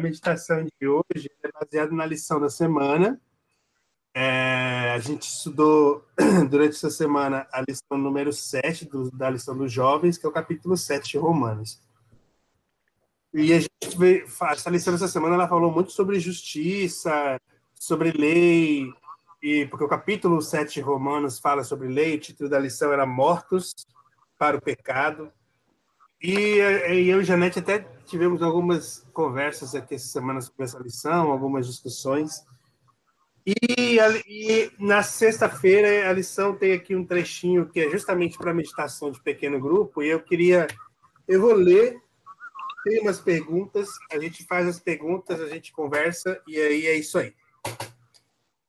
Meditação de hoje é baseada na lição da semana. É, a gente estudou durante essa semana a lição número 7 do, da lição dos jovens, que é o capítulo 7 de Romanos. E a gente vê, essa lição dessa semana ela falou muito sobre justiça, sobre lei, e porque o capítulo 7 de Romanos fala sobre lei, o título da lição era Mortos para o Pecado. E, e eu e Janete até tivemos algumas conversas aqui essa semana sobre essa lição, algumas discussões. E, e na sexta-feira a lição tem aqui um trechinho que é justamente para meditação de pequeno grupo, e eu queria. Eu vou ler tem umas perguntas, a gente faz as perguntas, a gente conversa, e aí é isso aí.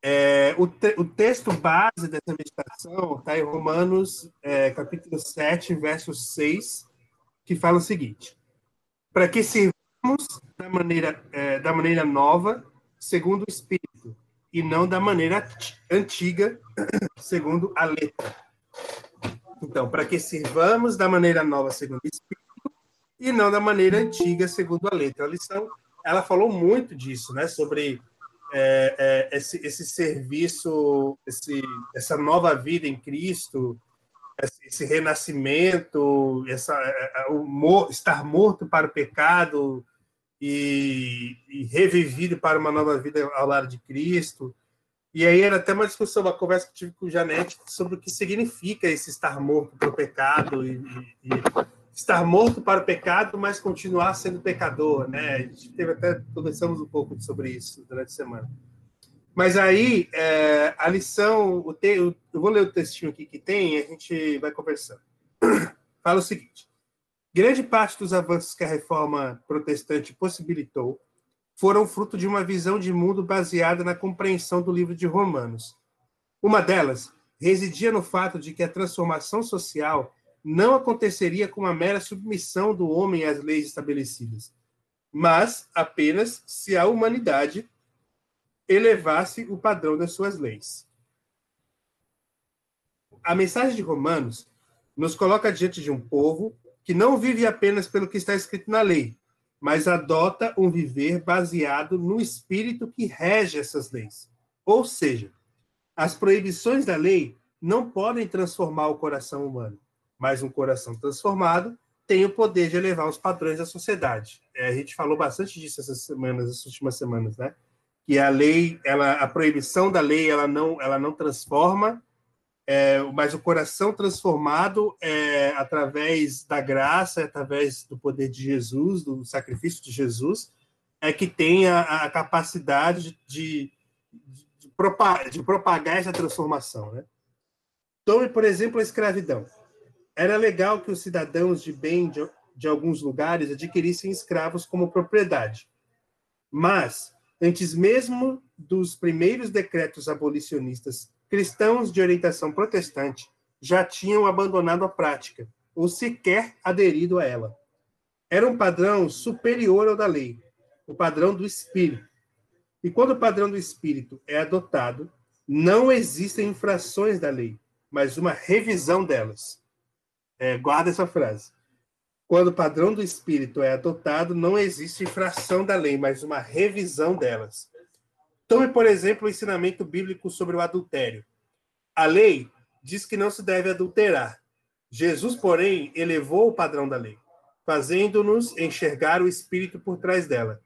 É, o, te, o, texto base dessa meditação está em Romanos, é, capítulo 7, verso 6, que fala o seguinte: Para que sirvamos da maneira, é, da maneira nova, segundo o Espírito, e não da maneira antiga, segundo a letra. Então, para que sirvamos da maneira nova, segundo o Espírito, e não da maneira antiga, segundo a letra. A lição, ela falou muito disso, né? Sobre é, é, esse, esse serviço, esse, essa nova vida em Cristo, esse, renascimento, essa, é, é, o, estar morto para o pecado e, e, revivido para uma nova vida ao lado de Cristo. E aí era até uma discussão, uma conversa que tive com o Janete sobre o que significa esse estar morto para o pecado e, e estar morto para o pecado, mas continuar sendo pecador, né? A gente teve até conversamos um pouco sobre isso durante a semana. Mas aí é, a lição, o te, eu vou ler o textinho aqui que tem, e a gente vai conversando. Fala o seguinte: grande parte dos avanços que a reforma protestante possibilitou foram fruto de uma visão de mundo baseada na compreensão do livro de Romanos. Uma delas residia no fato de que a transformação social não aconteceria com a mera submissão do homem às leis estabelecidas, mas apenas se a humanidade elevasse o padrão das suas leis. A mensagem de Romanos nos coloca diante de um povo que não vive apenas pelo que está escrito na lei, mas adota um viver baseado no espírito que rege essas leis. Ou seja, as proibições da lei não podem transformar o coração humano mas um coração transformado tem o poder de elevar os padrões da sociedade. É, a gente falou bastante disso essas semanas, essas últimas semanas, né? Que a lei, ela, a proibição da lei, ela não, ela não transforma, é, mas o coração transformado é através da graça, através do poder de Jesus, do sacrifício de Jesus, é que tem a, a capacidade de, de, de, propagar, de propagar essa transformação, né? Tome, por exemplo, a escravidão era legal que os cidadãos de bem de, de alguns lugares adquirissem escravos como propriedade. Mas, antes mesmo dos primeiros decretos abolicionistas, cristãos de orientação protestante já tinham abandonado a prática, ou sequer aderido a ela. Era um padrão superior ao da lei, o padrão do espírito. E quando o padrão do espírito é adotado, não existem infrações da lei, mas uma revisão delas. É, guarda essa frase. Quando o padrão do espírito é adotado, não existe infração da lei, mas uma revisão delas. Tome, por exemplo, o ensinamento bíblico sobre o adultério. A lei diz que não se deve adulterar. Jesus, porém, elevou o padrão da lei, fazendo-nos enxergar o espírito por trás dela.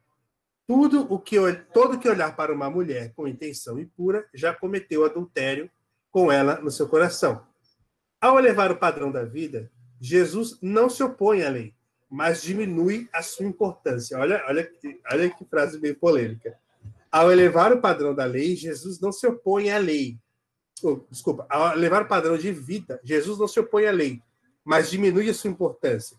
Tudo o que todo que olhar para uma mulher com intenção impura já cometeu adultério com ela no seu coração. Ao elevar o padrão da vida, Jesus não se opõe à lei, mas diminui a sua importância. Olha, olha, olha que frase bem polêmica. Ao elevar o padrão da lei, Jesus não se opõe à lei. Oh, desculpa, ao elevar o padrão de vida, Jesus não se opõe à lei, mas diminui a sua importância.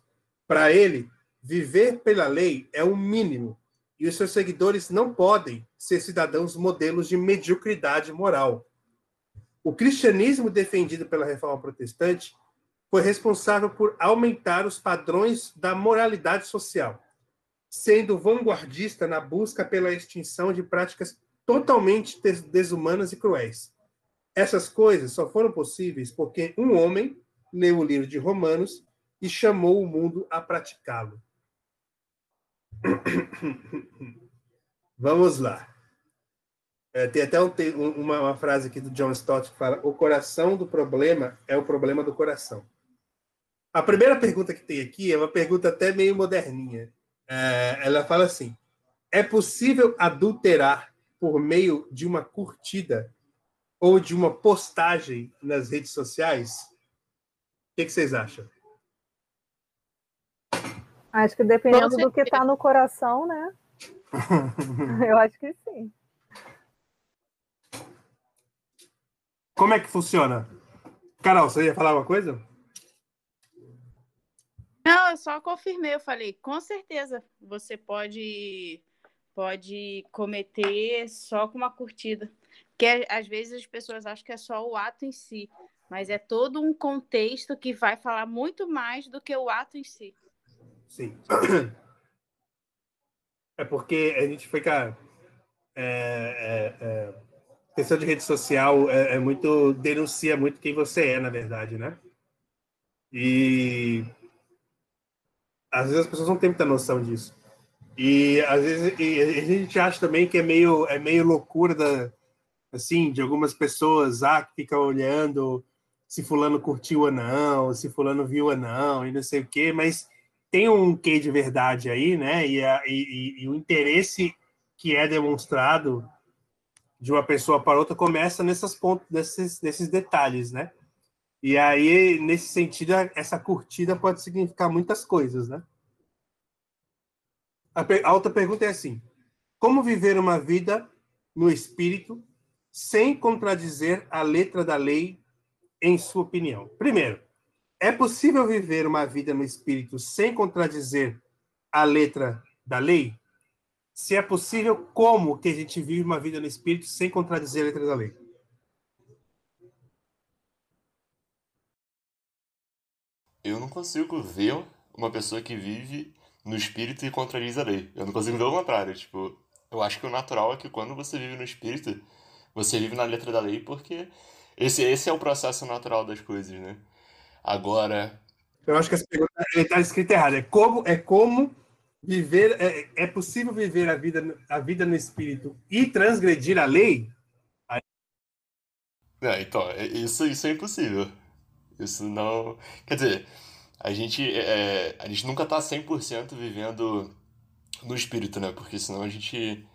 Para ele, viver pela lei é o mínimo, e os seus seguidores não podem ser cidadãos modelos de mediocridade moral. O cristianismo defendido pela reforma protestante foi responsável por aumentar os padrões da moralidade social, sendo vanguardista na busca pela extinção de práticas totalmente desumanas e cruéis. Essas coisas só foram possíveis porque um homem leu o livro de Romanos e chamou o mundo a praticá-lo. Vamos lá. É, tem até um, uma, uma, frase aqui do John Stott que fala: o coração do problema é o problema do coração. A primeira pergunta que tem aqui é uma pergunta até meio moderninha. É, ela fala assim: é possível adulterar por meio de uma curtida ou de uma postagem nas redes sociais? O que, que vocês acham? Acho que dependendo do que está no coração, né? Eu acho que sim. Como é que funciona? Carol, você ia falar alguma coisa? Não, eu só confirmei, eu falei, com certeza, você pode pode cometer só com uma curtida. Porque às vezes as pessoas acham que é só o ato em si, mas é todo um contexto que vai falar muito mais do que o ato em si. Sim. É porque a gente fica. É, é, é, questão de rede social é, é, muito. denuncia muito quem você é, na verdade, né? E às vezes as pessoas não têm muita noção disso. E às vezes e a gente acha também que é meio, é meio loucura da, assim, de algumas pessoas ah, que ficam olhando se fulano curtiu ou não, se fulano viu ou não, e não sei o quê, mas tem um quê de verdade aí, né? E, a, e, e o interesse que é demonstrado de uma pessoa para outra começa nessas pontos, nesses, nesses detalhes, né? E aí, nesse sentido, essa curtida pode significar muitas coisas, né? A, outra pergunta é assim: como viver uma vida no espírito sem contradizer a letra da lei, em sua opinião? Primeiro, é possível viver uma vida no espírito sem contradizer a letra da lei? Se é possível, como que a gente vive uma vida no espírito sem contradizer a letra da lei? Eu não consigo ver uma pessoa que vive no espírito e contradiz a lei. Eu não consigo ver o contrário. Tipo, eu acho que o natural é que quando você vive no espírito, você vive na letra da lei, porque esse, esse é o processo natural das coisas, né? Agora. Eu acho que essa pergunta está escrita errada. É como, é como viver. É, é possível viver a vida, a vida no espírito e transgredir a lei? É, então, é, isso, isso é impossível. Isso não. Quer dizer, a gente, é, a gente nunca tá 100% vivendo no espírito, né? Porque senão a gente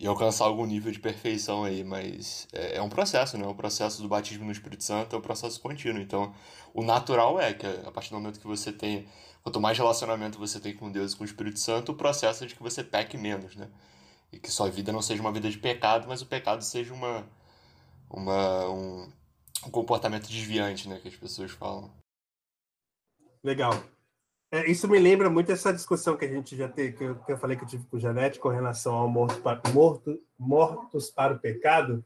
ia alcançar algum nível de perfeição aí, mas é, é um processo, né? O processo do batismo no Espírito Santo é um processo contínuo. Então, o natural é que a partir do momento que você tem, quanto mais relacionamento você tem com Deus e com o Espírito Santo, o processo é de que você peque menos, né? E que sua vida não seja uma vida de pecado, mas o pecado seja uma, uma um, um comportamento desviante, né, que as pessoas falam. Legal. É, isso me lembra muito essa discussão que a gente já teve, que eu, que eu falei que eu tive com o Janete com relação ao morto para, morto, mortos para o pecado,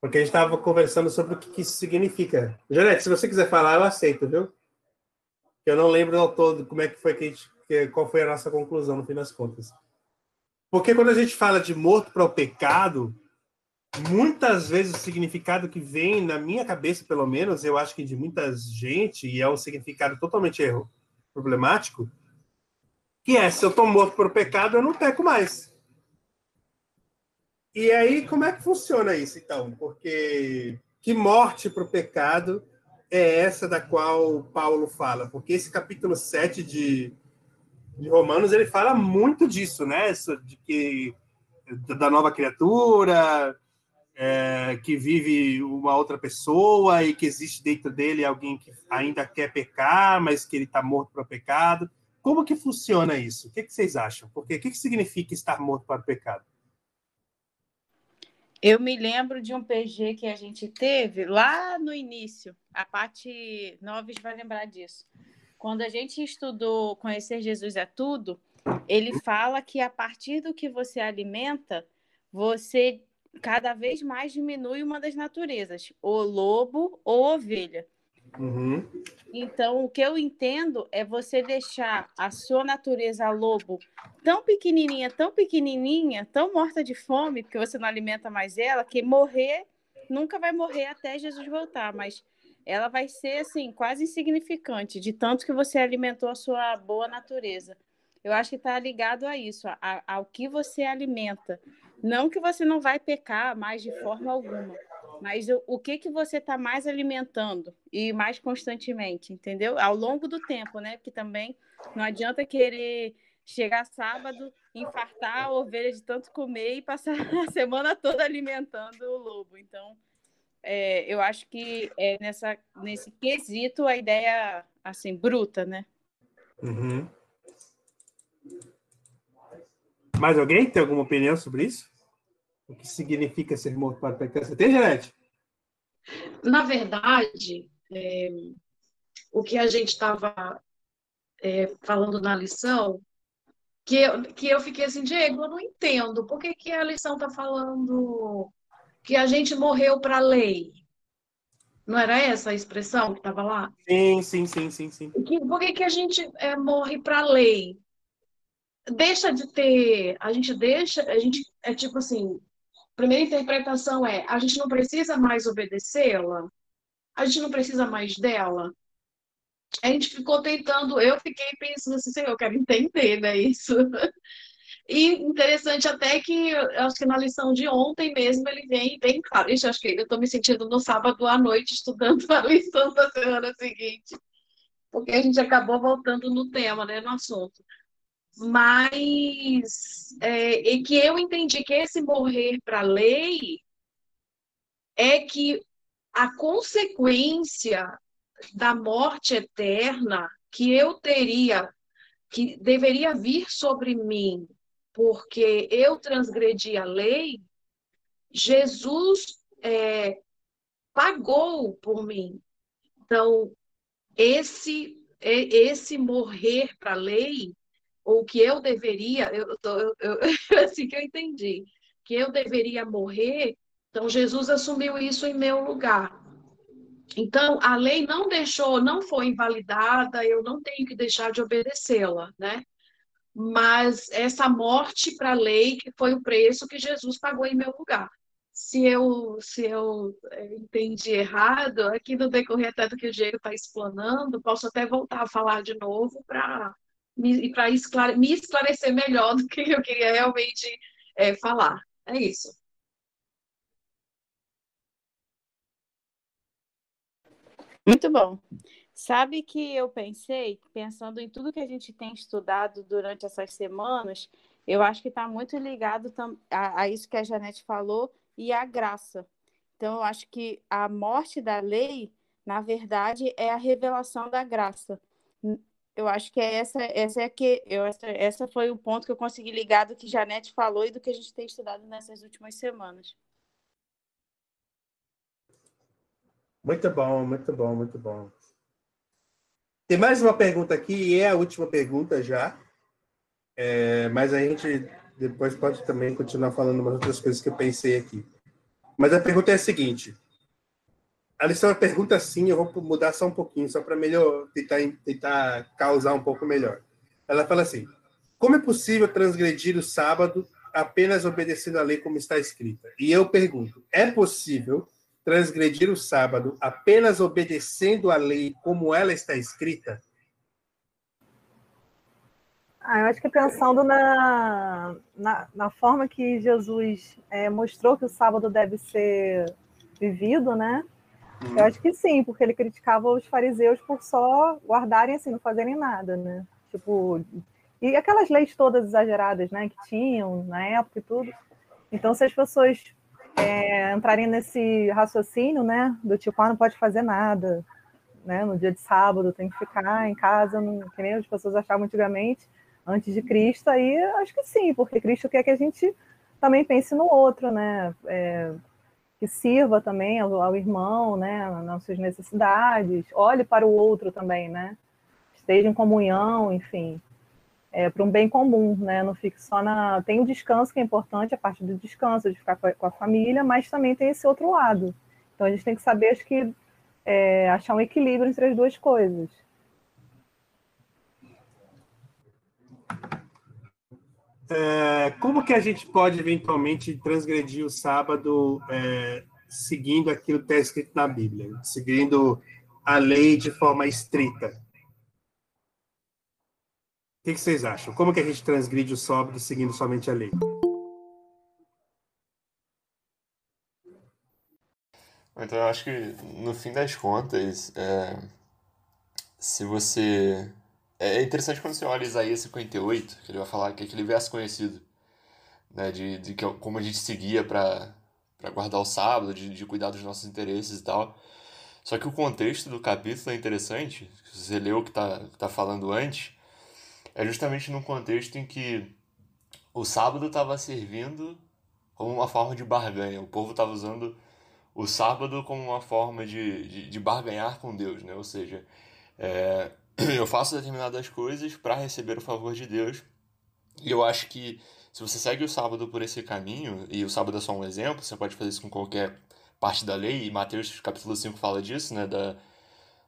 porque a gente estava conversando sobre o que, que, isso significa. Janete, se você quiser falar, eu aceito, viu? Eu não lembro ao todo como é que foi que a gente, qual foi a nossa conclusão no fim das contas. Porque quando a gente fala de morto para o pecado, muitas vezes o significado que vem na minha cabeça, pelo menos, eu acho que de muita gente, e é um significado totalmente erro, problemático, que é, se eu estou morto por pecado, eu não peco mais. E aí, como é que funciona isso, então? Porque que morte para o pecado é essa da qual Paulo fala? Porque esse capítulo 7 de, de Romanos, ele fala muito disso, né? De que da nova criatura, é, que vive uma outra pessoa e que existe dentro dele alguém que ainda quer pecar, mas que ele está morto para o pecado. Como que funciona isso? O que, que vocês acham? Porque o que, que significa estar morto para o pecado? Eu me lembro de um PG que a gente teve lá no início. A parte Noves vai lembrar disso. quando a gente estudou Conhecer Jesus é Tudo, ele fala que a partir do que você alimenta, você cada vez mais diminui uma das naturezas, o lobo ou ovelha. Uhum. Então, o que eu entendo é você deixar a sua natureza lobo tão pequenininha, tão pequenininha, tão morta de fome, porque você não alimenta mais ela, que morrer nunca vai morrer até Jesus voltar, mas ela vai ser assim quase insignificante de tanto que você alimentou a sua boa natureza. Eu acho que está ligado a isso, a, ao que você alimenta. Não que você não vai pecar mais de forma alguma, mas o, o que que você está mais alimentando e mais constantemente, entendeu? Ao longo do tempo, né? Porque também não adianta querer chegar sábado, infartar a ovelha de tanto comer e passar a semana toda alimentando o lobo. Então, é, eu acho que é nessa, nesse quesito a ideia assim bruta, né? Uhum. Mais alguém tem alguma opinião sobre isso? O que significa ser morto para pecado? Você tem, Janete? Na verdade, é, o que a gente estava é, falando na lição, que eu, que eu fiquei assim, Diego, eu não entendo. Por que, que a lição está falando que a gente morreu para a lei? Não era essa a expressão que estava lá? Sim, sim, sim, sim, sim. Que, por que, que a gente é, morre para a lei? Deixa de ter, a gente deixa, a gente é tipo assim, primeira interpretação é: a gente não precisa mais obedecê-la, a gente não precisa mais dela. A gente ficou tentando, eu fiquei pensando assim, eu quero entender, né, isso. E interessante até que, acho que na lição de ontem mesmo, ele vem bem claro. Ixi, acho que eu estou me sentindo no sábado à noite estudando a lição da semana seguinte, porque a gente acabou voltando no tema, né, no assunto mas é, e que eu entendi que esse morrer para a lei é que a consequência da morte eterna que eu teria, que deveria vir sobre mim, porque eu transgredi a lei, Jesus é, pagou por mim. Então, esse, esse morrer para a lei ou que eu deveria, eu, eu, eu, assim que eu entendi, que eu deveria morrer, então Jesus assumiu isso em meu lugar. Então, a lei não deixou, não foi invalidada, eu não tenho que deixar de obedecê-la, né? Mas essa morte para a lei que foi o preço que Jesus pagou em meu lugar. Se eu, se eu é, entendi errado, aqui no decorrer até do que o Diego está explanando, posso até voltar a falar de novo para e para esclare me esclarecer melhor do que eu queria realmente é, falar. É isso. Muito bom. Sabe que eu pensei, pensando em tudo que a gente tem estudado durante essas semanas, eu acho que está muito ligado a, a, isso que a Janete falou e a graça. Então, eu acho que a morte da lei, na verdade, é a revelação da graça eu acho que é essa, essa é que eu, essa, essa foi o ponto que eu consegui ligar do que Janete falou e do que a gente tem estudado nessas últimas semanas. Muito bom, muito bom, muito bom. Tem mais uma pergunta aqui, e é a última pergunta já. É, mas a gente depois pode também continuar falando umas outras coisas que eu pensei aqui. Mas a pergunta é a seguinte: a pergunta assim, eu vou mudar só um pouquinho, só para melhor tentar, tentar causar um pouco melhor. Ela fala assim: como é possível transgredir o sábado apenas obedecendo a lei como está escrita? E eu pergunto: é possível transgredir o sábado apenas obedecendo a lei como ela está escrita? Ah, eu acho que pensando na, na, na forma que Jesus é, mostrou que o sábado deve ser vivido, né? Eu acho que sim, porque ele criticava os fariseus por só guardarem assim, não fazerem nada, né? Tipo, e aquelas leis todas exageradas, né, que tinham na época e tudo. Então, se as pessoas é, entrarem nesse raciocínio, né, do tipo, ah, não pode fazer nada, né, no dia de sábado tem que ficar em casa, não, que nem as pessoas achavam antigamente, antes de Cristo, aí acho que sim, porque Cristo quer que a gente também pense no outro, né, é, que sirva também ao, ao, irmão, né, nas suas necessidades, olhe para o outro também, né? esteja em comunhão, enfim, é, para um bem comum, né? Não fique só na. Tem o descanso que é importante, a parte do descanso, de ficar com a, com a família, mas também tem esse outro lado. Então a gente tem que saber, acho que, é, achar um equilíbrio entre as duas coisas. É, como que a gente pode eventualmente transgredir o sábado é, seguindo aquilo que está escrito na Bíblia, seguindo a lei de forma estrita? O que, que vocês acham? Como que a gente transgride o sábado seguindo somente a lei? Então, eu acho que, no fim das contas, é, se você é interessante quando você olha Isaías 58, que ele vai falar que é aquele verso conhecido, né, de, de que, como a gente seguia para guardar o sábado, de, de cuidar dos nossos interesses e tal. Só que o contexto do capítulo é interessante, se você leu o que está tá falando antes, é justamente num contexto em que o sábado estava servindo como uma forma de barganha. O povo estava usando o sábado como uma forma de, de, de barganhar com Deus, né? Ou seja, é, eu faço determinadas coisas para receber o favor de Deus. E eu acho que se você segue o sábado por esse caminho, e o sábado é só um exemplo, você pode fazer isso com qualquer parte da lei, e Mateus capítulo 5 fala disso, né, da,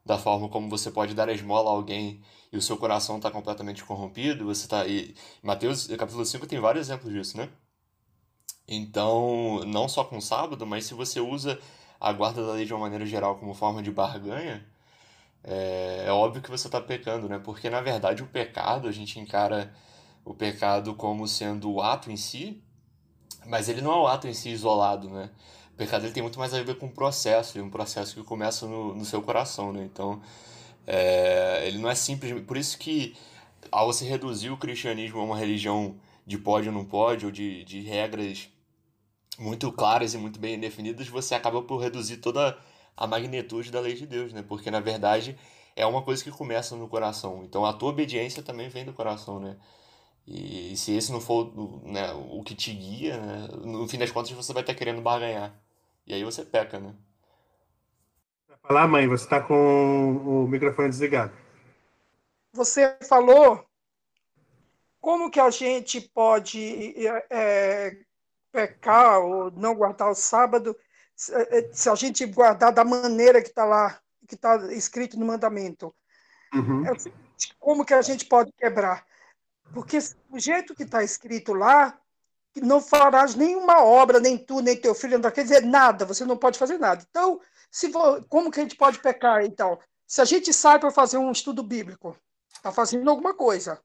da forma como você pode dar a esmola a alguém e o seu coração está completamente corrompido, você tá e Mateus capítulo 5 tem vários exemplos disso, né? Então, não só com o sábado, mas se você usa a guarda da lei de uma maneira geral como forma de barganha, é, é óbvio que você está pecando, né? Porque na verdade o pecado, a gente encara o pecado como sendo o ato em si, mas ele não é o ato em si isolado, né? O pecado ele tem muito mais a ver com o processo, e um processo que começa no, no seu coração, né? Então, é, ele não é simples. Por isso que, ao você reduzir o cristianismo a uma religião de pode ou não pode, ou de, de regras muito claras e muito bem definidas, você acaba por reduzir toda a magnitude da lei de Deus, né? Porque na verdade é uma coisa que começa no coração. Então a tua obediência também vem do coração, né? E se esse não for né, o que te guia, né, no fim das contas você vai estar querendo barganhar. E aí você peca, né? Falar, mãe, você está com o microfone desligado. Você falou como que a gente pode é, pecar ou não guardar o sábado se a gente guardar da maneira que está lá, que está escrito no mandamento. Uhum. É como que a gente pode quebrar? Porque o jeito que está escrito lá, não farás nenhuma obra, nem tu, nem teu filho, não quer dizer nada, você não pode fazer nada. Então, se como que a gente pode pecar, então? Se a gente sai para fazer um estudo bíblico, está fazendo alguma coisa.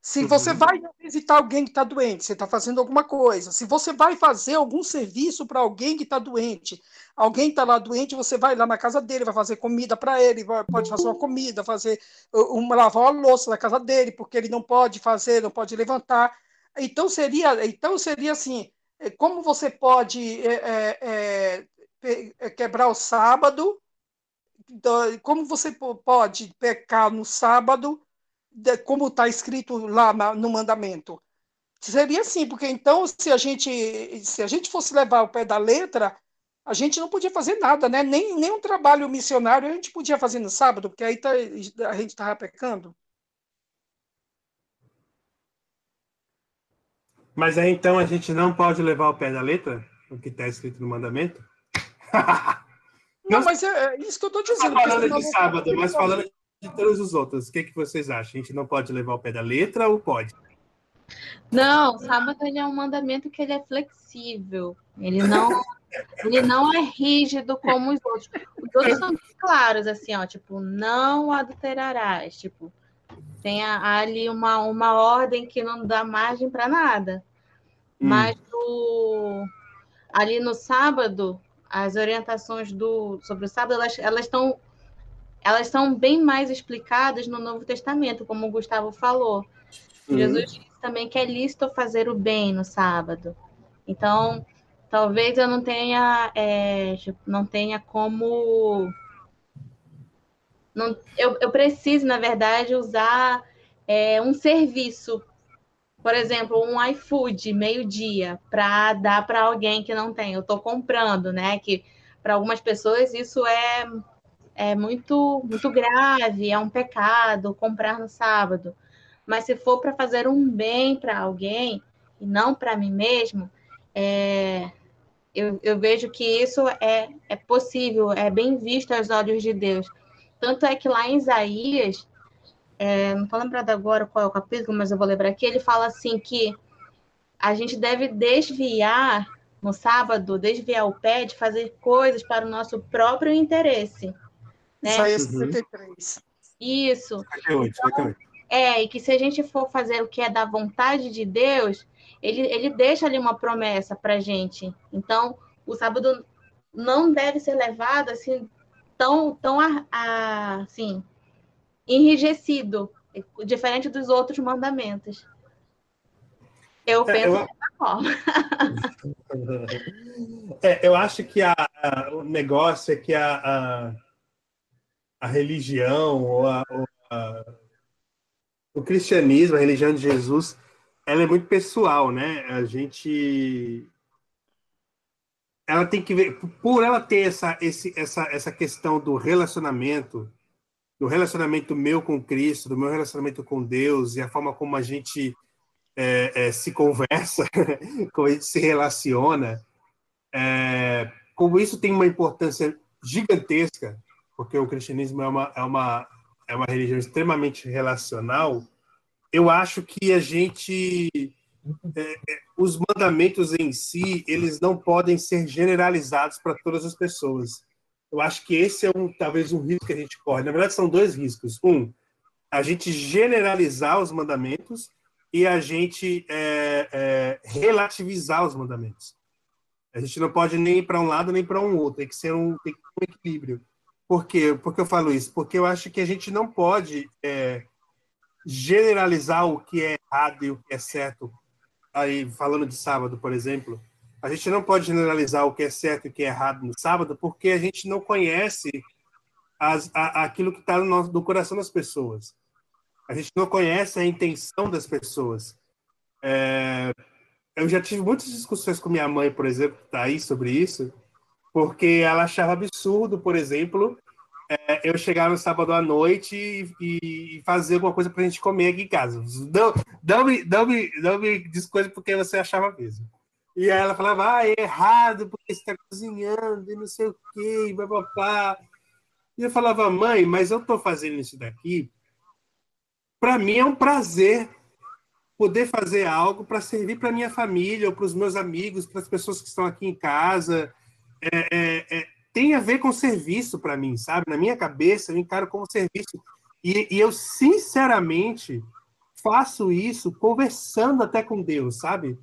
Se você uhum. vai visitar alguém que está doente, você está fazendo alguma coisa. Se você vai fazer algum serviço para alguém que está doente, alguém está lá doente, você vai lá na casa dele, vai fazer comida para ele, vai, pode fazer uma comida, fazer uma lavar a louça na casa dele, porque ele não pode fazer, não pode levantar. Então seria, então seria assim, é, como você pode é, é, é, quebrar o sábado? Então, como você pode pecar no sábado? Como está escrito lá no mandamento. Seria assim, porque então, se a gente se a gente fosse levar o pé da letra, a gente não podia fazer nada, né? Nem, nem um trabalho missionário a gente podia fazer no sábado, porque aí tá, a gente estava pecando. Mas aí então a gente não pode levar o pé da letra, o que está escrito no mandamento? não, mas é, é, isso que eu estou dizendo. Não falando de sábado, mas falando de todos os outros, o que, que vocês acham? A gente não pode levar o pé da letra ou pode? Não, sábado ele é um mandamento que ele é flexível. Ele não, ele não é rígido como os outros. Os outros são claros, assim, ó, tipo, não adulterarás. Tipo, tem ali uma, uma ordem que não dá margem para nada. Hum. Mas do, ali no sábado, as orientações do, sobre o sábado, elas estão elas são bem mais explicadas no Novo Testamento, como o Gustavo falou. Uhum. Jesus disse também que é lícito fazer o bem no sábado. Então, talvez eu não tenha, é, não tenha como. Não, eu, eu preciso, na verdade, usar é, um serviço, por exemplo, um iFood meio-dia, para dar para alguém que não tem. Eu estou comprando, né? Que para algumas pessoas isso é é muito, muito grave, é um pecado comprar no sábado. Mas se for para fazer um bem para alguém e não para mim mesmo, é, eu, eu, vejo que isso é, é possível, é bem visto aos olhos de Deus. Tanto é que lá em Isaías, é, não estou lembrando agora qual é o capítulo, mas eu vou lembrar aqui, ele fala assim que a gente deve desviar no sábado, desviar o pé de fazer coisas para o nosso próprio interesse. Né? Isaías 63. Isso. Então, é, e que se a gente for fazer o que é da vontade de Deus, ele, ele deixa ali uma promessa para gente. Então, o sábado não deve ser levado assim tão, tão a, a, assim, enrijecido, diferente dos outros mandamentos. Eu é, penso eu... dessa forma. É, eu acho que a, a, o negócio é que a, a, a religião ou, a, ou o cristianismo, a religião de Jesus, ela é muito pessoal, né? A gente ela tem que ver por ela ter essa esse, essa essa questão do relacionamento, do relacionamento meu com Cristo, do meu relacionamento com Deus e a forma como a gente é, é, se conversa, como a gente se relaciona, é, como isso tem uma importância gigantesca, porque o cristianismo é uma, é uma, é uma religião extremamente relacional, eu acho que a gente. É, é os mandamentos em si, eles não podem ser generalizados para todas as pessoas. Eu acho que esse é um talvez um risco que a gente corre. Na verdade, são dois riscos. Um, a gente generalizar os mandamentos e a gente é, é, relativizar os mandamentos. A gente não pode nem para um lado nem para um outro, tem que ser um, tem que ter um equilíbrio. Por quê? Que eu falo isso? Porque eu acho que a gente não pode é, generalizar o que é errado e o que é certo. Aí, falando de sábado, por exemplo, a gente não pode generalizar o que é certo e o que é errado no sábado, porque a gente não conhece as, a, aquilo que está no, no coração das pessoas. A gente não conhece a intenção das pessoas. É, eu já tive muitas discussões com minha mãe, por exemplo, que está aí sobre isso, porque ela achava absurdo, por exemplo, é, eu chegar no sábado à noite e, e fazer alguma coisa para a gente comer aqui em casa. Não, não, me, não, me, não me diz coisa porque você achava mesmo. E ela falava, ah, é errado porque você está cozinhando e não sei o quê, e papapá. E eu falava, mãe, mas eu estou fazendo isso daqui para mim é um prazer poder fazer algo para servir para minha família ou para os meus amigos, para as pessoas que estão aqui em casa. É, é, é, tem a ver com serviço para mim, sabe? Na minha cabeça, eu encaro como serviço. E, e, eu, sinceramente, faço isso conversando até com Deus, sabe?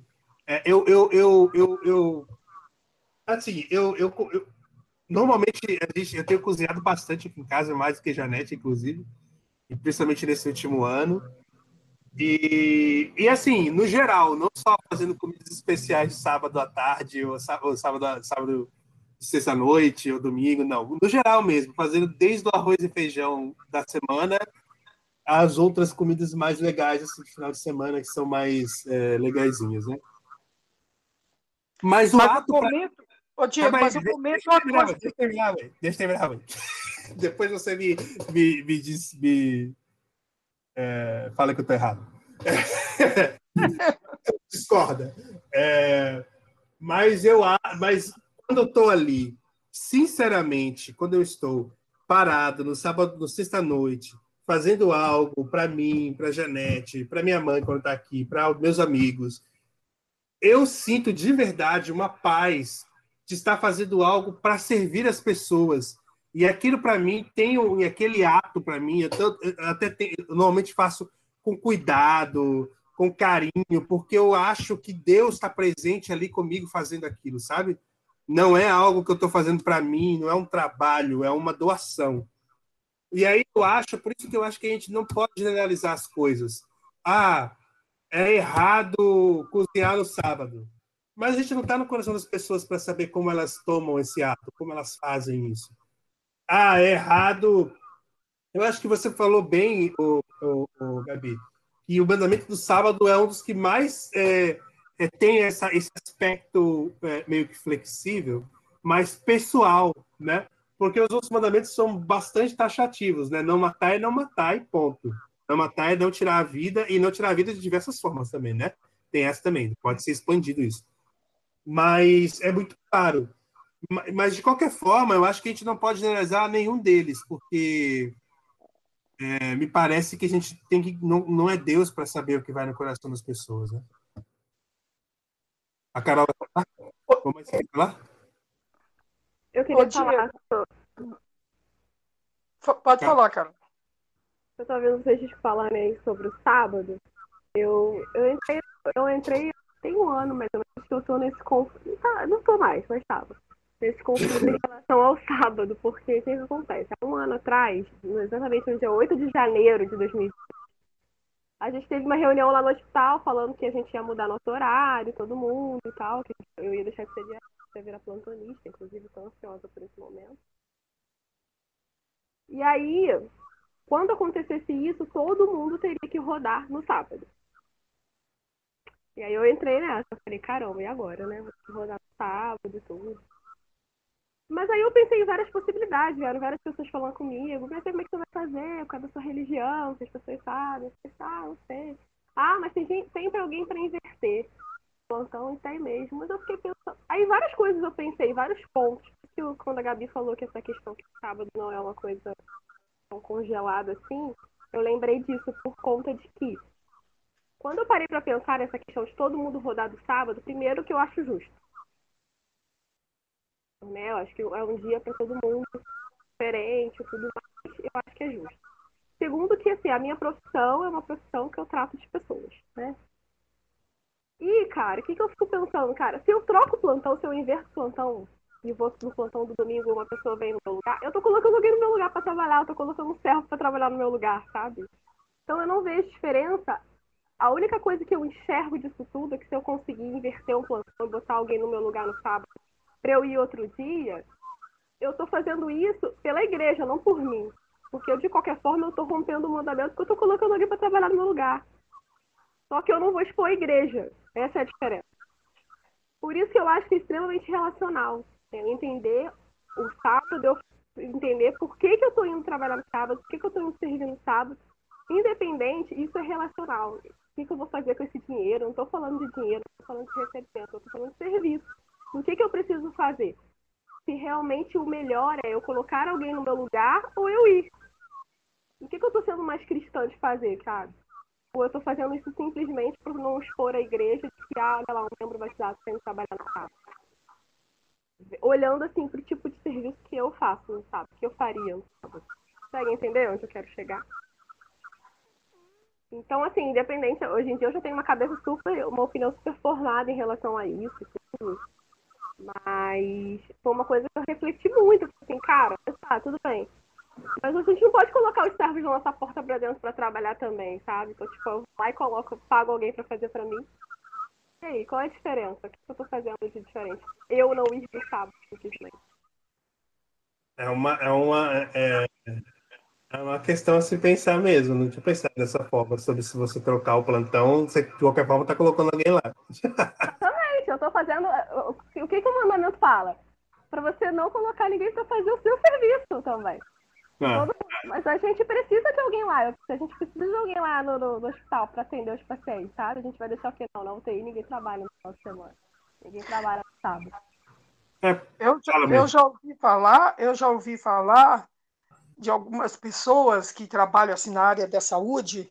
É, eu, eu, eu, eu, eu, assim, eu, eu, eu normalmente a gente, eu tenho cozinhado bastante aqui em casa, mais do que Janete, inclusive principalmente nesse último ano. E, e assim, no geral, não só fazendo comidas especiais de sábado à tarde, ou sábado, sábado, sábado sexta-noite, ou domingo, não. No geral mesmo, fazendo desde o arroz e feijão da semana as outras comidas mais legais assim, de final de semana, que são mais é, legaisinhas, né? Mas o mas ato... O momento... Pra... Ô, Diego, mas, mas eu terminar, deixa eu terminar, deixa eu terminar, Depois você me, me, me diz, me é, fala que eu tô errado. Discorda. É, mas eu mas quando eu tô ali, sinceramente, quando eu estou parado no sábado, no sexta-noite, fazendo algo para mim, para Janete, para minha mãe quando está aqui, para meus amigos, eu sinto de verdade uma paz de estar fazendo algo para servir as pessoas, e aquilo para mim tem um, aquele ato para mim, eu, eu até eu normalmente faço com cuidado, com carinho, porque eu acho que Deus está presente ali comigo fazendo aquilo, sabe? Não é algo que eu estou fazendo para mim, não é um trabalho, é uma doação. E aí eu acho, por isso que eu acho que a gente não pode generalizar as coisas. Ah, é errado cozinhar no sábado. Mas a gente não está no coração das pessoas para saber como elas tomam esse ato, como elas fazem isso. Ah, é errado. Eu acho que você falou bem, o, o, o Gabi, que o mandamento do sábado é um dos que mais é, é, tem essa, esse aspecto é, meio que flexível, mas pessoal, né? porque os outros mandamentos são bastante taxativos, né? Não matar é não matar e ponto. Não matar é não tirar a vida e não tirar a vida de diversas formas também, né? Tem essa também, pode ser expandido isso. Mas é muito claro. Mas, de qualquer forma, eu acho que a gente não pode generalizar nenhum deles, porque é, me parece que a gente tem que. Não, não é Deus para saber o que vai no coração das pessoas, né? A Carol vai falar? Vamos falar? Eu queria falar. Pode tá. falar, cara. Eu estava vendo vocês falarem aí sobre o sábado. Eu, eu entrei, eu entrei tem um ano mais ou menos que eu estou nesse conflito. Tá, não estou mais, mas estava. Nesse conflito em relação ao sábado, porque o que, que acontece? Há um ano atrás, exatamente no dia 8 de janeiro de 2020, a gente teve uma reunião lá no hospital falando que a gente ia mudar nosso horário, todo mundo e tal, que eu ia deixar de ser ia virar plantonista, inclusive estou ansiosa por esse momento. E aí, quando acontecesse isso, todo mundo teria que rodar no sábado. E aí eu entrei nessa, falei, caramba, e agora, né? Vou rodar no sábado e tudo. Mas aí eu pensei em várias possibilidades, vieram várias pessoas falando comigo, mas como é que você vai fazer, por causa da sua religião, se as pessoas sabem, eu ah, não sei. Ah, mas tem sempre alguém para inverter plantão e tem mesmo. Mas eu fiquei pensando. Aí várias coisas eu pensei, vários pontos. Que quando a Gabi falou que essa questão que sábado não é uma coisa tão congelada assim, eu lembrei disso por conta de que quando eu parei para pensar nessa questão de todo mundo rodar do sábado, primeiro que eu acho justo. Né? Eu acho que é um dia para todo mundo diferente, tudo mais, eu acho que é justo. Segundo que assim, a minha profissão é uma profissão que eu trato de pessoas, né? E, cara, o que, que eu fico pensando, cara? Se eu troco o plantão, se eu inverto o plantão e vou no plantão do domingo uma pessoa vem no meu lugar, eu tô colocando alguém no meu lugar para trabalhar, eu tô colocando um servo para trabalhar no meu lugar, sabe? Então eu não vejo diferença. A única coisa que eu enxergo disso tudo é que se eu conseguir inverter um plantão e botar alguém no meu lugar no sábado para eu ir outro dia, eu tô fazendo isso pela igreja, não por mim. Porque eu, de qualquer forma, eu tô rompendo o mandamento porque eu tô colocando alguém para trabalhar no meu lugar. Só que eu não vou expor a igreja. Essa é a diferença. Por isso que eu acho que é extremamente relacional. Eu entender o sábado, eu entender por que, que eu estou indo trabalhar no sábado, por que, que eu estou indo servir no sábado. Independente, isso é relacional. O que, que eu vou fazer com esse dinheiro? Não estou falando de dinheiro, estou falando de recebimento, estou falando de serviço. O que, que eu preciso fazer? Se realmente o melhor é eu colocar alguém no meu lugar ou eu ir. O que, que eu estou sendo mais cristã de fazer, sabe? Ou eu estou fazendo isso simplesmente por não expor a igreja de que, ah, lá, um membro batizado tem que trabalhar na casa. Olhando, assim, para o tipo de serviço que eu faço, sabe? Que eu faria. Consegue entender onde eu quero chegar? Então, assim, independente, hoje em dia eu já tenho uma cabeça super, uma opinião super formada em relação a isso. Tudo. Mas foi uma coisa que eu refleti muito. Assim, cara, tá, tudo bem. Mas a gente não pode colocar os servos na nossa porta pra dentro pra trabalhar também, sabe? Então, tipo, eu vou lá e coloco, pago alguém pra fazer pra mim. E aí, qual é a diferença? O que eu tô fazendo de diferente? Eu não ir pro sábado, simplesmente. É uma, é uma, é, é uma questão a se pensar mesmo. Não tinha pensado dessa forma, sobre se você trocar o plantão, você de qualquer forma tá colocando alguém lá. Exatamente, eu tô fazendo. O que, que o mandamento fala? Para você não colocar ninguém para fazer o seu serviço também. Ah. Mas a gente precisa de alguém lá. A gente precisa de alguém lá no, no, no hospital para atender os pacientes, sabe? A gente vai deixar o quê? Não, na UTI ninguém trabalha no final de semana. Ninguém trabalha no sábado. É, eu, já, eu já ouvi falar, eu já ouvi falar de algumas pessoas que trabalham assim na área da saúde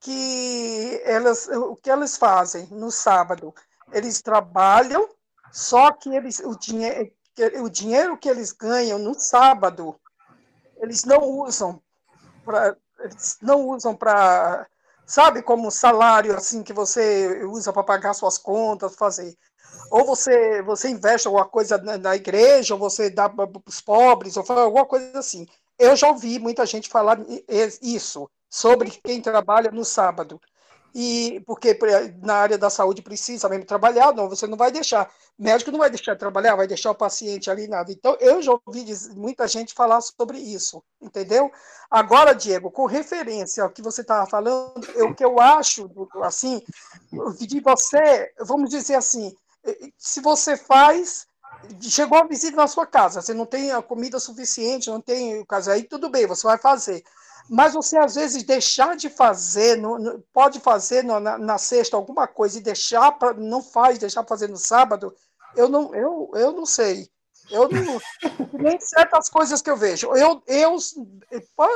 que elas o que elas fazem no sábado eles trabalham só que eles o dinheiro o dinheiro que eles ganham no sábado eles não usam para eles não usam para sabe como salário assim que você usa para pagar suas contas fazer? Ou você você investe alguma coisa na, na igreja ou você dá para os pobres ou alguma coisa assim. Eu já ouvi muita gente falar isso sobre quem trabalha no sábado e porque na área da saúde precisa mesmo trabalhar, não, você não vai deixar, o médico não vai deixar de trabalhar, vai deixar o paciente ali nada. Então, eu já ouvi muita gente falar sobre isso, entendeu? Agora, Diego, com referência ao que você estava falando, o que eu acho, assim, de você, vamos dizer assim, se você faz chegou a visita na sua casa, você não tem a comida suficiente, não tem o caso aí, tudo bem, você vai fazer. Mas você, às vezes, deixar de fazer, no, pode fazer no, na, na, sexta alguma coisa e deixar, pra, não faz, deixar fazer no sábado, eu não, eu, eu não sei. Eu não, nem certas coisas que eu vejo. Eu, eu,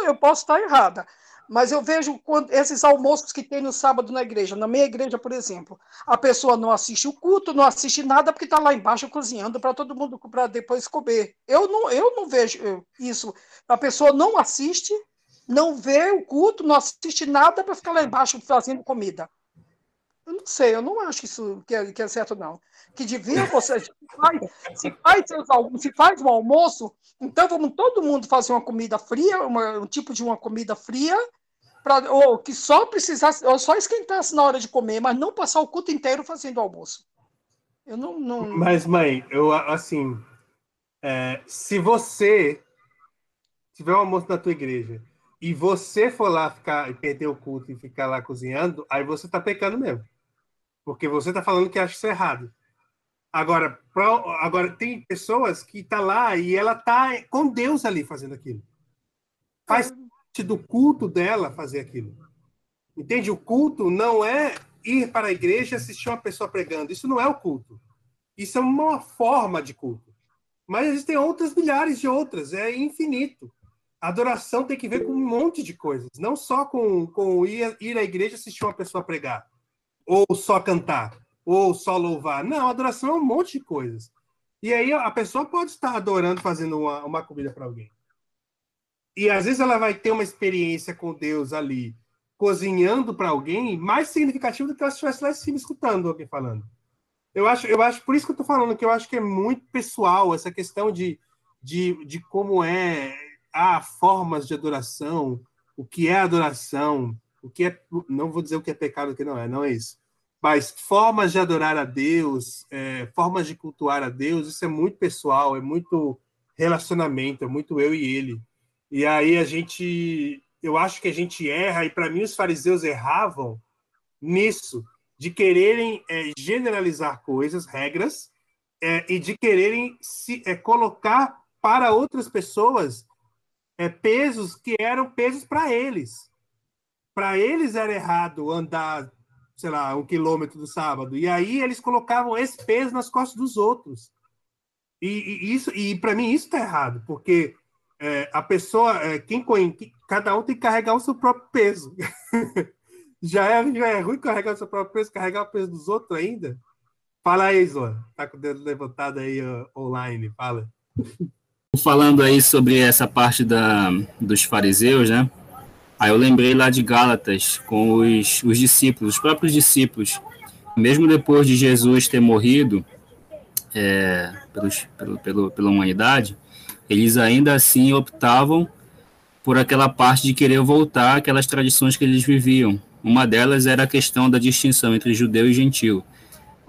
eu posso estar errada, mas eu vejo quando, esses almoços que tem no sábado na igreja, na minha igreja, por exemplo, a pessoa não assiste o culto, não assiste nada porque está lá embaixo cozinhando para todo mundo para depois comer. Eu não, eu não vejo isso. A pessoa não assiste, não vê o culto, não assiste nada para ficar lá embaixo fazendo comida. Eu não sei, eu não acho isso que é, que é certo, não. Que devia você. Se faz, se, faz se faz um almoço, então vamos todo mundo fazer uma comida fria, uma, um tipo de uma comida fria, pra, ou que só precisasse, ou só esquentasse na hora de comer, mas não passar o culto inteiro fazendo almoço. Eu não. não... Mas, mãe, eu assim. É, se você tiver um almoço na tua igreja e você for lá ficar perder o culto e ficar lá cozinhando, aí você está pecando mesmo. Porque você está falando que acha isso errado. Agora, pro, agora tem pessoas que tá lá e ela tá com Deus ali fazendo aquilo. Faz parte do culto dela fazer aquilo. Entende? O culto não é ir para a igreja e assistir uma pessoa pregando. Isso não é o culto. Isso é uma forma de culto. Mas existem outras milhares de outras. É infinito. Adoração tem que ver com um monte de coisas. Não só com, com ir, ir à igreja assistir uma pessoa pregar ou só cantar, ou só louvar. Não, adoração é um monte de coisas. E aí a pessoa pode estar adorando, fazendo uma, uma comida para alguém. E às vezes ela vai ter uma experiência com Deus ali, cozinhando para alguém, mais significativo do que ela estivesse lá em escutando alguém falando. Eu acho, eu acho, por isso que eu estou falando que eu acho que é muito pessoal essa questão de, de, de como é há formas de adoração, o que é adoração, o que é, não vou dizer o que é pecado, o que não é, não é isso. Mas formas de adorar a Deus, é, formas de cultuar a Deus, isso é muito pessoal, é muito relacionamento, é muito eu e ele. E aí a gente, eu acho que a gente erra, e para mim os fariseus erravam nisso, de quererem é, generalizar coisas, regras, é, e de quererem se é, colocar para outras pessoas é, pesos que eram pesos para eles para eles era errado andar, sei lá, um quilômetro do sábado. E aí eles colocavam esse peso nas costas dos outros. E, e isso, e para mim isso está errado, porque é, a pessoa, é, quem, quem, cada um tem que carregar o seu próprio peso. já, é, já é ruim carregar o seu próprio peso, carregar o peso dos outros ainda. Fala aí, Zoa. Tá com o dedo levantado aí uh, online, fala. Falando aí sobre essa parte da, dos fariseus, né? Aí eu lembrei lá de Gálatas com os, os discípulos, os próprios discípulos. Mesmo depois de Jesus ter morrido é, pelos, pelo, pelo, pela humanidade, eles ainda assim optavam por aquela parte de querer voltar àquelas tradições que eles viviam. Uma delas era a questão da distinção entre judeu e gentil.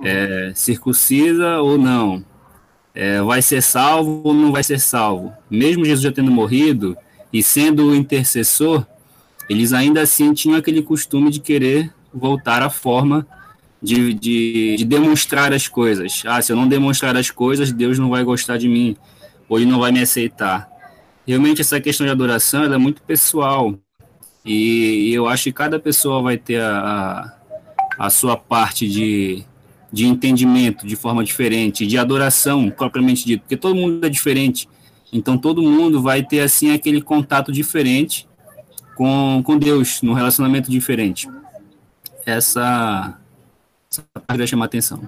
É, circuncisa ou não? É, vai ser salvo ou não vai ser salvo? Mesmo Jesus já tendo morrido e sendo o intercessor, eles ainda assim tinham aquele costume de querer voltar à forma de, de, de, demonstrar as coisas. Ah, se eu não demonstrar as coisas, Deus não vai gostar de mim, ou ele não vai me aceitar. Realmente, essa questão de adoração é muito pessoal. E, e, eu acho que cada pessoa vai ter a, a, a sua parte de, de entendimento de forma diferente, de adoração propriamente dito, porque todo mundo é diferente. Então, todo mundo vai ter, assim, aquele contato diferente com, com Deus, num relacionamento diferente. Essa, essa parte vai chamar atenção.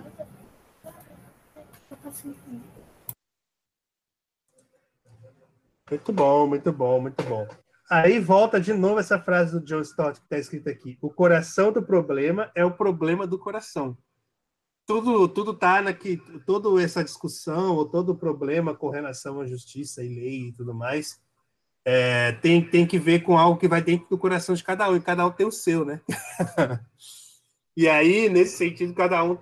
Muito bom, muito bom, muito bom. Aí volta de novo essa frase do John Stott que está escrita aqui. O coração do problema é o problema do coração. Tudo tudo tá aqui, toda essa discussão, ou todo problema com relação à justiça e lei e tudo mais, é, tem, tem que ver com algo que vai dentro do coração de cada um, e cada um tem o seu, né? e aí, nesse sentido, cada um.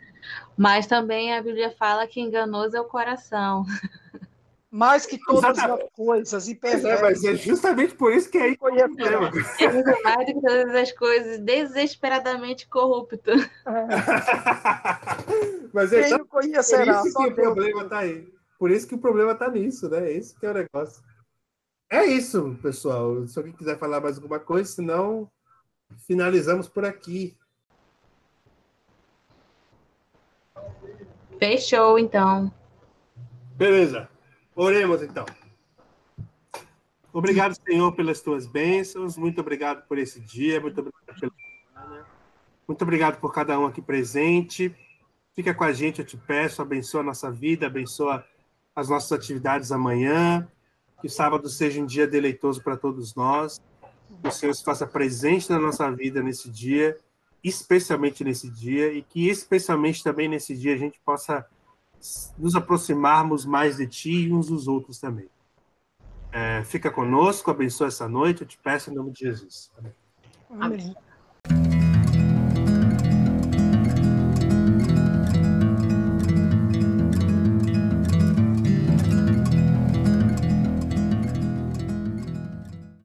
Mas também a Bíblia fala que enganoso é o coração. Mais que todas Exatamente. as coisas, e perverso. É, mas é justamente por isso que é aí conhece é mais do que todas as coisas, desesperadamente corrupto. É. mas é Quem conhecerá, por isso que o problema está aí. por isso que o problema está nisso, né? Esse que é o negócio. É isso, pessoal. Se alguém quiser falar mais alguma coisa, senão finalizamos por aqui. Fechou, então. Beleza. Oremos, então. Obrigado, Senhor, pelas tuas bênçãos. Muito obrigado por esse dia. Muito obrigado pela. Muito obrigado por cada um aqui presente. Fica com a gente, eu te peço. Abençoa a nossa vida, abençoa as nossas atividades amanhã. Que o sábado seja um dia deleitoso para todos nós. Que o Senhor se faça presente na nossa vida nesse dia, especialmente nesse dia, e que especialmente também nesse dia a gente possa nos aproximarmos mais de Ti e uns dos outros também. É, fica conosco, abençoa essa noite, eu te peço em nome de Jesus. Amém.